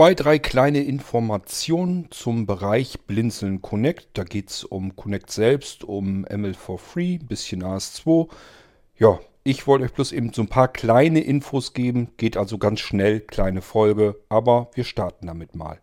zwei, drei kleine Informationen zum Bereich Blinzeln Connect. Da geht es um Connect selbst, um ML for Free, bisschen AS2. Ja, ich wollte euch bloß eben so ein paar kleine Infos geben. Geht also ganz schnell, kleine Folge, aber wir starten damit mal.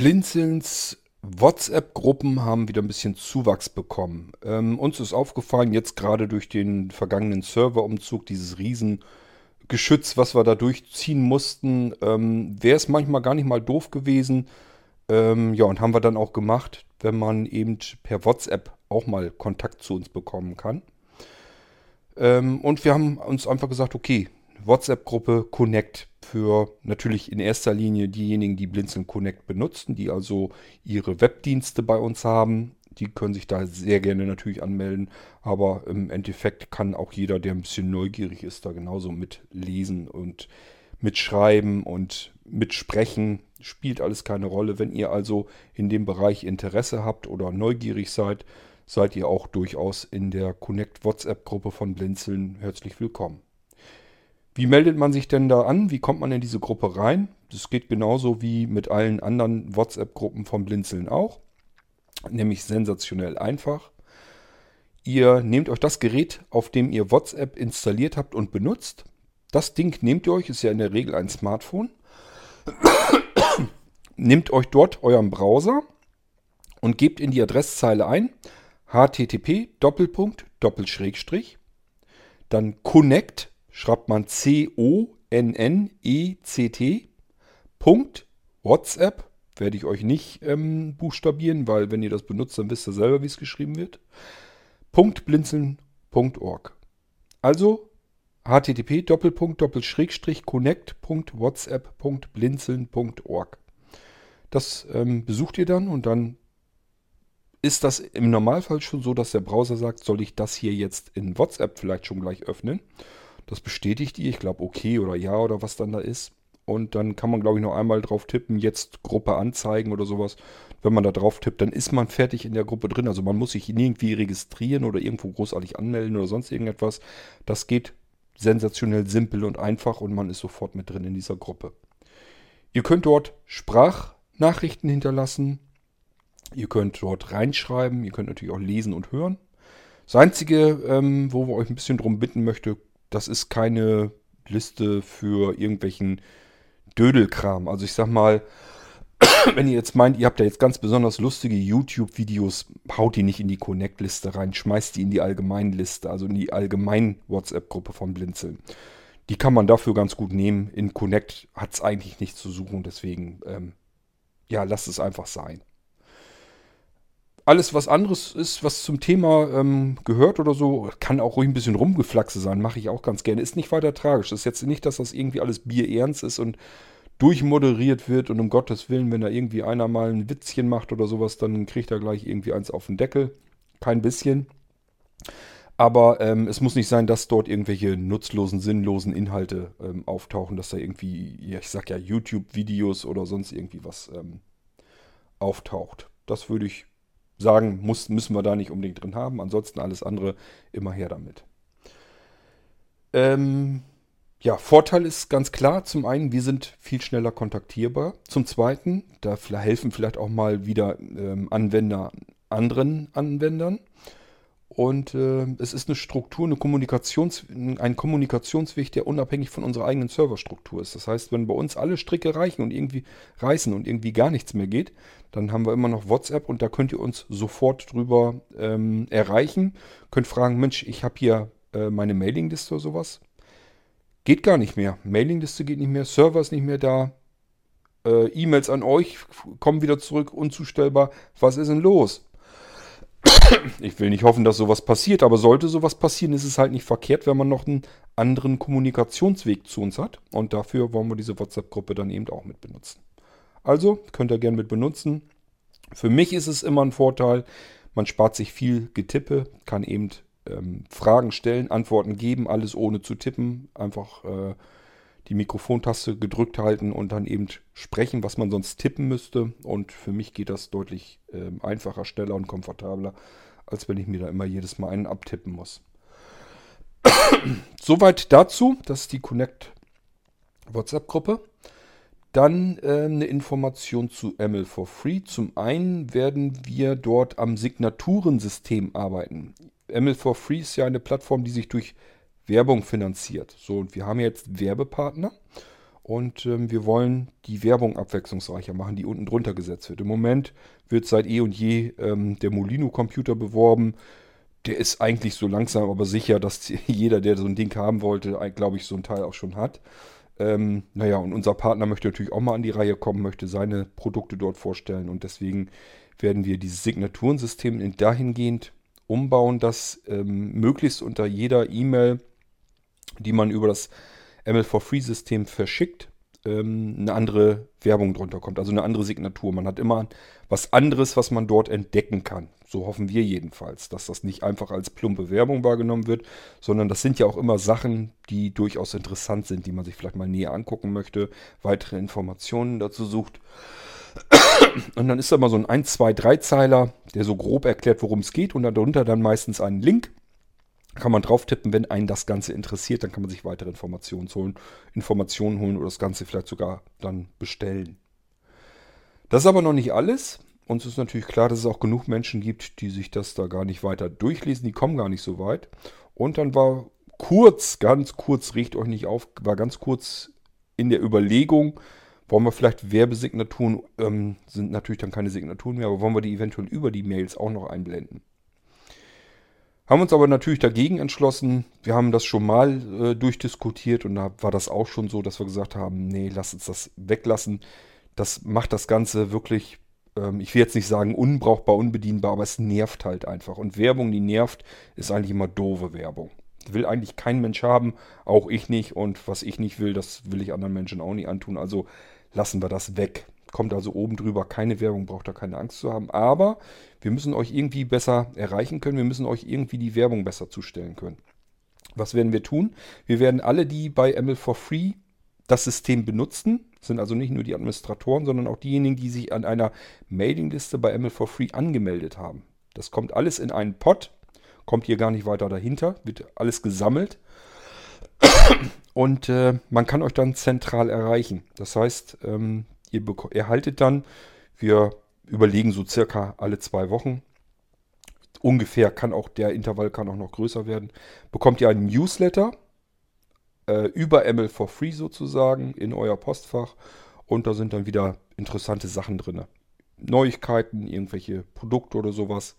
Blinzelns WhatsApp-Gruppen haben wieder ein bisschen Zuwachs bekommen. Ähm, uns ist aufgefallen, jetzt gerade durch den vergangenen Serverumzug, dieses Riesengeschütz, was wir da durchziehen mussten, ähm, wäre es manchmal gar nicht mal doof gewesen. Ähm, ja, und haben wir dann auch gemacht, wenn man eben per WhatsApp auch mal Kontakt zu uns bekommen kann. Ähm, und wir haben uns einfach gesagt, okay, WhatsApp-Gruppe Connect für natürlich in erster Linie diejenigen, die Blinzeln Connect benutzen, die also ihre Webdienste bei uns haben. Die können sich da sehr gerne natürlich anmelden, aber im Endeffekt kann auch jeder, der ein bisschen neugierig ist, da genauso mitlesen und mitschreiben und mitsprechen. Spielt alles keine Rolle. Wenn ihr also in dem Bereich Interesse habt oder neugierig seid, seid ihr auch durchaus in der Connect WhatsApp-Gruppe von Blinzeln herzlich willkommen. Wie meldet man sich denn da an? Wie kommt man in diese Gruppe rein? Das geht genauso wie mit allen anderen WhatsApp-Gruppen vom Blinzeln auch. Nämlich sensationell einfach. Ihr nehmt euch das Gerät, auf dem ihr WhatsApp installiert habt und benutzt. Das Ding nehmt ihr euch, ist ja in der Regel ein Smartphone. nehmt euch dort euren Browser und gebt in die Adresszeile ein http Doppelpunkt Doppelschrägstrich dann connect schreibt man C-O-N-N-E-C-T. Punkt WhatsApp. Werde ich euch nicht ähm, buchstabieren, weil wenn ihr das benutzt, dann wisst ihr selber, wie es geschrieben wird. Punkt blinzeln.org. Also http doppelpunkt doppelschrägstrich connect.whatsapp.blinzeln.org. Das ähm, besucht ihr dann und dann ist das im Normalfall schon so, dass der Browser sagt, soll ich das hier jetzt in WhatsApp vielleicht schon gleich öffnen? Das bestätigt ihr. Ich glaube, okay oder ja oder was dann da ist. Und dann kann man, glaube ich, noch einmal drauf tippen, jetzt Gruppe anzeigen oder sowas. Wenn man da drauf tippt, dann ist man fertig in der Gruppe drin. Also man muss sich irgendwie registrieren oder irgendwo großartig anmelden oder sonst irgendetwas. Das geht sensationell simpel und einfach und man ist sofort mit drin in dieser Gruppe. Ihr könnt dort Sprachnachrichten hinterlassen. Ihr könnt dort reinschreiben. Ihr könnt natürlich auch lesen und hören. Das Einzige, ähm, wo wir euch ein bisschen drum bitten möchte, das ist keine Liste für irgendwelchen Dödelkram. Also ich sag mal, wenn ihr jetzt meint, ihr habt da jetzt ganz besonders lustige YouTube-Videos, haut die nicht in die Connect-Liste rein, schmeißt die in die Allgemeinliste, also in die allgemeinen WhatsApp-Gruppe von Blinzeln. Die kann man dafür ganz gut nehmen. In Connect hat es eigentlich nichts zu suchen, deswegen, ähm, ja, lasst es einfach sein alles, was anderes ist, was zum Thema ähm, gehört oder so, kann auch ruhig ein bisschen rumgeflaxe sein, mache ich auch ganz gerne. Ist nicht weiter tragisch. Ist jetzt nicht, dass das irgendwie alles bierernst ist und durchmoderiert wird und um Gottes Willen, wenn da irgendwie einer mal ein Witzchen macht oder sowas, dann kriegt er gleich irgendwie eins auf den Deckel. Kein bisschen. Aber ähm, es muss nicht sein, dass dort irgendwelche nutzlosen, sinnlosen Inhalte ähm, auftauchen, dass da irgendwie, ja, ich sag ja, YouTube-Videos oder sonst irgendwie was ähm, auftaucht. Das würde ich sagen, muss, müssen wir da nicht unbedingt drin haben. Ansonsten alles andere immer her damit. Ähm, ja, Vorteil ist ganz klar. Zum einen, wir sind viel schneller kontaktierbar. Zum zweiten, da helfen vielleicht auch mal wieder ähm, Anwender anderen Anwendern. Und äh, es ist eine Struktur, eine Kommunikations, ein Kommunikationsweg, der unabhängig von unserer eigenen Serverstruktur ist. Das heißt, wenn bei uns alle Stricke reichen und irgendwie reißen und irgendwie gar nichts mehr geht, dann haben wir immer noch WhatsApp und da könnt ihr uns sofort drüber ähm, erreichen. Könnt fragen, Mensch, ich habe hier äh, meine Mailingliste oder sowas. Geht gar nicht mehr. Mailingliste geht nicht mehr, Server ist nicht mehr da. Äh, E-Mails an euch kommen wieder zurück, unzustellbar. Was ist denn los? Ich will nicht hoffen, dass sowas passiert, aber sollte sowas passieren, ist es halt nicht verkehrt, wenn man noch einen anderen Kommunikationsweg zu uns hat. Und dafür wollen wir diese WhatsApp-Gruppe dann eben auch mit benutzen. Also könnt ihr gerne mit benutzen. Für mich ist es immer ein Vorteil. Man spart sich viel Getippe, kann eben ähm, Fragen stellen, Antworten geben, alles ohne zu tippen. Einfach äh, die Mikrofontaste gedrückt halten und dann eben sprechen, was man sonst tippen müsste. Und für mich geht das deutlich äh, einfacher, schneller und komfortabler, als wenn ich mir da immer jedes Mal einen abtippen muss. Soweit dazu. Das ist die Connect WhatsApp-Gruppe. Dann äh, eine Information zu ML for Free. Zum einen werden wir dort am Signaturensystem arbeiten. ML for Free ist ja eine Plattform, die sich durch Werbung finanziert. So, und wir haben jetzt Werbepartner und ähm, wir wollen die Werbung abwechslungsreicher machen, die unten drunter gesetzt wird. Im Moment wird seit eh und je ähm, der Molino-Computer beworben. Der ist eigentlich so langsam, aber sicher, dass jeder, der so ein Ding haben wollte, glaube ich, so ein Teil auch schon hat. Ähm, naja, und unser Partner möchte natürlich auch mal an die Reihe kommen, möchte seine Produkte dort vorstellen und deswegen werden wir dieses Signaturensystem dahingehend umbauen, dass ähm, möglichst unter jeder E-Mail, die man über das ML4Free-System verschickt, ähm, eine andere Werbung drunter kommt, also eine andere Signatur. Man hat immer was anderes, was man dort entdecken kann. So hoffen wir jedenfalls, dass das nicht einfach als plumpe Werbung wahrgenommen wird, sondern das sind ja auch immer Sachen, die durchaus interessant sind, die man sich vielleicht mal näher angucken möchte, weitere Informationen dazu sucht. Und dann ist da mal so ein 1, 2, 3 Zeiler, der so grob erklärt, worum es geht und darunter dann meistens einen Link. Kann man drauf tippen, wenn einen das Ganze interessiert, dann kann man sich weitere Informationen holen, Informationen holen oder das Ganze vielleicht sogar dann bestellen. Das ist aber noch nicht alles. Uns ist natürlich klar, dass es auch genug Menschen gibt, die sich das da gar nicht weiter durchlesen. Die kommen gar nicht so weit. Und dann war kurz, ganz kurz, riecht euch nicht auf, war ganz kurz in der Überlegung, wollen wir vielleicht Werbesignaturen, ähm, sind natürlich dann keine Signaturen mehr, aber wollen wir die eventuell über die Mails auch noch einblenden. Haben uns aber natürlich dagegen entschlossen. Wir haben das schon mal äh, durchdiskutiert und da war das auch schon so, dass wir gesagt haben, nee, lass uns das weglassen. Das macht das Ganze wirklich ähm, ich will jetzt nicht sagen unbrauchbar, unbedienbar, aber es nervt halt einfach. Und Werbung, die nervt, ist eigentlich immer doofe Werbung. Will eigentlich kein Mensch haben, auch ich nicht. Und was ich nicht will, das will ich anderen Menschen auch nicht antun. Also lassen wir das weg. Kommt also oben drüber keine Werbung, braucht da keine Angst zu haben. Aber wir müssen euch irgendwie besser erreichen können. Wir müssen euch irgendwie die Werbung besser zustellen können. Was werden wir tun? Wir werden alle, die bei ML for Free das System benutzen, sind also nicht nur die Administratoren, sondern auch diejenigen, die sich an einer Mailingliste bei ML for Free angemeldet haben. Das kommt alles in einen Pot, kommt hier gar nicht weiter dahinter, wird alles gesammelt und äh, man kann euch dann zentral erreichen. Das heißt, ähm, ihr erhaltet dann, wir überlegen so circa alle zwei Wochen, ungefähr kann auch der Intervall kann auch noch größer werden, bekommt ihr einen Newsletter, äh, über ML for Free sozusagen in euer Postfach. Und da sind dann wieder interessante Sachen drin. Neuigkeiten, irgendwelche Produkte oder sowas.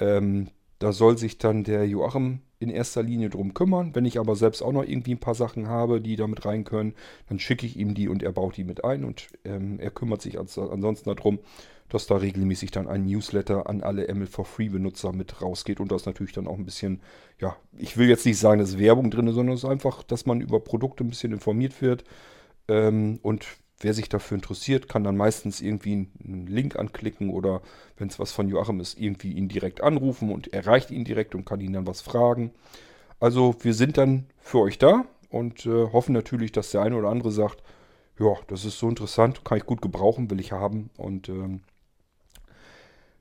Ähm, da soll sich dann der Joachim in erster Linie drum kümmern. Wenn ich aber selbst auch noch irgendwie ein paar Sachen habe, die damit rein können, dann schicke ich ihm die und er baut die mit ein und ähm, er kümmert sich ansonsten darum, dass da regelmäßig dann ein Newsletter an alle ML for Free Benutzer mit rausgeht und das natürlich dann auch ein bisschen, ja, ich will jetzt nicht sagen, dass Werbung drin ist, sondern es ist einfach, dass man über Produkte ein bisschen informiert wird ähm, und wer sich dafür interessiert, kann dann meistens irgendwie einen Link anklicken oder wenn es was von Joachim ist, irgendwie ihn direkt anrufen und erreicht ihn direkt und kann ihn dann was fragen. Also wir sind dann für euch da und äh, hoffen natürlich, dass der eine oder andere sagt, ja, das ist so interessant, kann ich gut gebrauchen, will ich haben und ähm,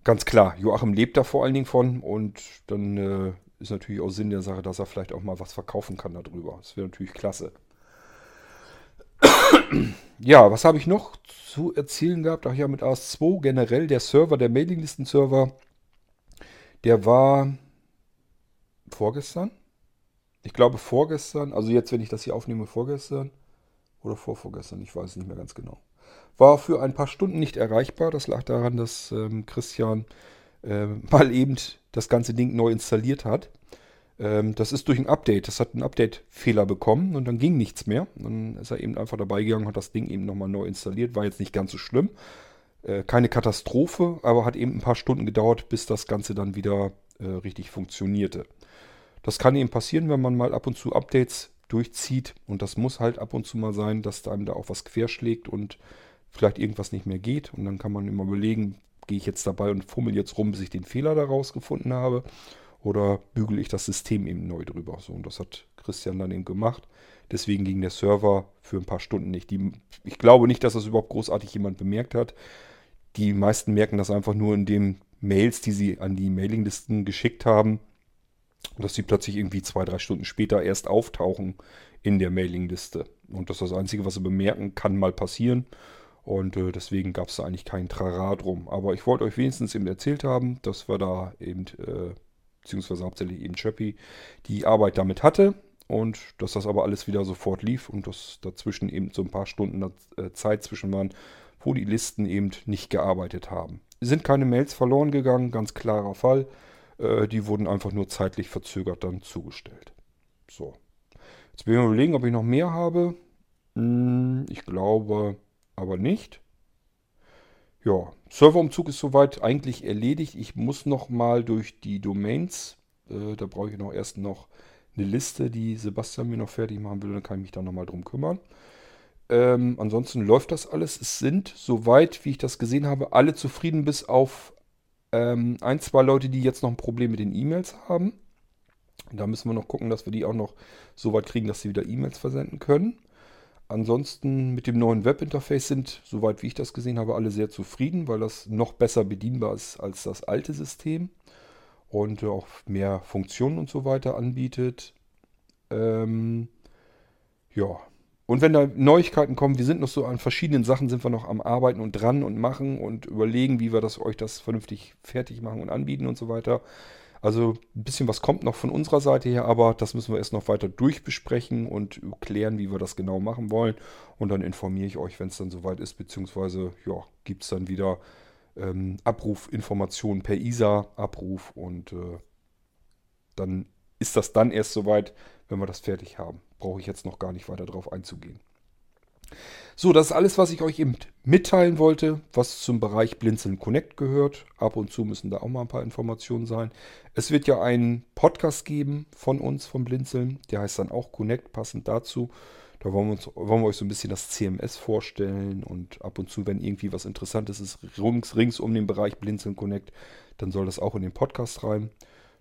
Ganz klar, Joachim lebt da vor allen Dingen von und dann äh, ist natürlich auch Sinn der Sache, dass er vielleicht auch mal was verkaufen kann darüber. Das wäre natürlich klasse. Ja, was habe ich noch zu erzählen gehabt? Ach ja, mit AS2 generell der Server, der Mailinglisten-Server, der war vorgestern. Ich glaube vorgestern, also jetzt, wenn ich das hier aufnehme, vorgestern oder vorvorgestern, ich weiß nicht mehr ganz genau war für ein paar Stunden nicht erreichbar. Das lag daran, dass ähm, Christian äh, mal eben das ganze Ding neu installiert hat. Ähm, das ist durch ein Update. Das hat einen Update-Fehler bekommen und dann ging nichts mehr. Dann ist er eben einfach dabei gegangen, hat das Ding eben nochmal neu installiert. War jetzt nicht ganz so schlimm. Äh, keine Katastrophe, aber hat eben ein paar Stunden gedauert, bis das Ganze dann wieder äh, richtig funktionierte. Das kann eben passieren, wenn man mal ab und zu Updates durchzieht. Und das muss halt ab und zu mal sein, dass einem da auch was querschlägt und vielleicht irgendwas nicht mehr geht. Und dann kann man immer überlegen, gehe ich jetzt dabei und fummel jetzt rum, bis ich den Fehler daraus gefunden habe. Oder bügele ich das System eben neu drüber. So, und das hat Christian dann eben gemacht. Deswegen ging der Server für ein paar Stunden nicht. Die, ich glaube nicht, dass das überhaupt großartig jemand bemerkt hat. Die meisten merken das einfach nur in den Mails, die sie an die Mailinglisten geschickt haben, dass sie plötzlich irgendwie zwei, drei Stunden später erst auftauchen in der Mailingliste. Und das ist das Einzige, was sie bemerken, kann mal passieren. Und äh, deswegen gab es da eigentlich keinen Trara drum. Aber ich wollte euch wenigstens eben erzählt haben, dass wir da eben, äh, beziehungsweise hauptsächlich eben Chappie, die Arbeit damit hatte. Und dass das aber alles wieder sofort lief und dass dazwischen eben so ein paar Stunden äh, Zeit zwischen waren, wo die Listen eben nicht gearbeitet haben. Sind keine Mails verloren gegangen, ganz klarer Fall. Äh, die wurden einfach nur zeitlich verzögert dann zugestellt. So. Jetzt will ich mal überlegen, ob ich noch mehr habe. Hm, ich glaube aber nicht. Ja, Serverumzug ist soweit eigentlich erledigt. Ich muss noch mal durch die Domains. Äh, da brauche ich noch erst noch eine Liste, die Sebastian mir noch fertig machen will. Dann kann ich mich da noch mal drum kümmern. Ähm, ansonsten läuft das alles. Es sind, soweit wie ich das gesehen habe, alle zufrieden, bis auf ähm, ein, zwei Leute, die jetzt noch ein Problem mit den E-Mails haben. Da müssen wir noch gucken, dass wir die auch noch so weit kriegen, dass sie wieder E-Mails versenden können. Ansonsten mit dem neuen Webinterface sind, soweit wie ich das gesehen habe, alle sehr zufrieden, weil das noch besser bedienbar ist als das alte System und auch mehr Funktionen und so weiter anbietet. Ähm, ja, und wenn da Neuigkeiten kommen, wir sind noch so an verschiedenen Sachen, sind wir noch am Arbeiten und dran und machen und überlegen, wie wir das euch das vernünftig fertig machen und anbieten und so weiter. Also ein bisschen was kommt noch von unserer Seite her, aber das müssen wir erst noch weiter durchbesprechen und klären, wie wir das genau machen wollen. Und dann informiere ich euch, wenn es dann soweit ist, beziehungsweise ja, gibt es dann wieder ähm, Abrufinformationen per ISA-Abruf und äh, dann ist das dann erst soweit, wenn wir das fertig haben brauche ich jetzt noch gar nicht weiter darauf einzugehen. So, das ist alles, was ich euch eben mitteilen wollte, was zum Bereich Blinzeln Connect gehört. Ab und zu müssen da auch mal ein paar Informationen sein. Es wird ja einen Podcast geben von uns, vom Blinzeln. Der heißt dann auch Connect, passend dazu. Da wollen wir, uns, wollen wir euch so ein bisschen das CMS vorstellen und ab und zu, wenn irgendwie was Interessantes ist, rings, rings um den Bereich Blinzeln Connect, dann soll das auch in den Podcast rein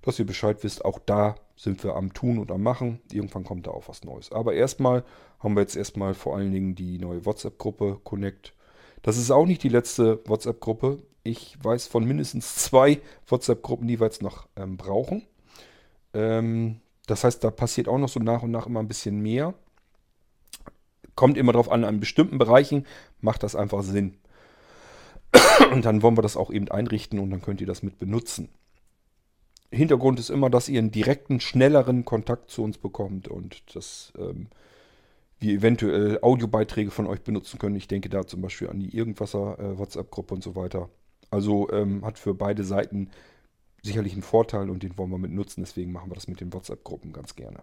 dass ihr Bescheid wisst, auch da sind wir am Tun und am Machen. Irgendwann kommt da auch was Neues. Aber erstmal haben wir jetzt erstmal vor allen Dingen die neue WhatsApp-Gruppe Connect. Das ist auch nicht die letzte WhatsApp-Gruppe. Ich weiß von mindestens zwei WhatsApp-Gruppen, die wir jetzt noch ähm, brauchen. Ähm, das heißt, da passiert auch noch so nach und nach immer ein bisschen mehr. Kommt immer darauf an, an bestimmten Bereichen macht das einfach Sinn. Und dann wollen wir das auch eben einrichten und dann könnt ihr das mit benutzen. Hintergrund ist immer, dass ihr einen direkten, schnelleren Kontakt zu uns bekommt und dass ähm, wir eventuell Audiobeiträge von euch benutzen können. Ich denke da zum Beispiel an die Irgendwasser äh, WhatsApp-Gruppe und so weiter. Also ähm, hat für beide Seiten sicherlich einen Vorteil und den wollen wir mit nutzen. Deswegen machen wir das mit den WhatsApp-Gruppen ganz gerne.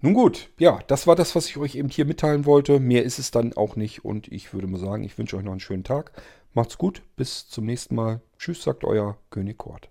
Nun gut, ja, das war das, was ich euch eben hier mitteilen wollte. Mehr ist es dann auch nicht und ich würde mal sagen, ich wünsche euch noch einen schönen Tag. Macht's gut, bis zum nächsten Mal. Tschüss, sagt euer König Kort.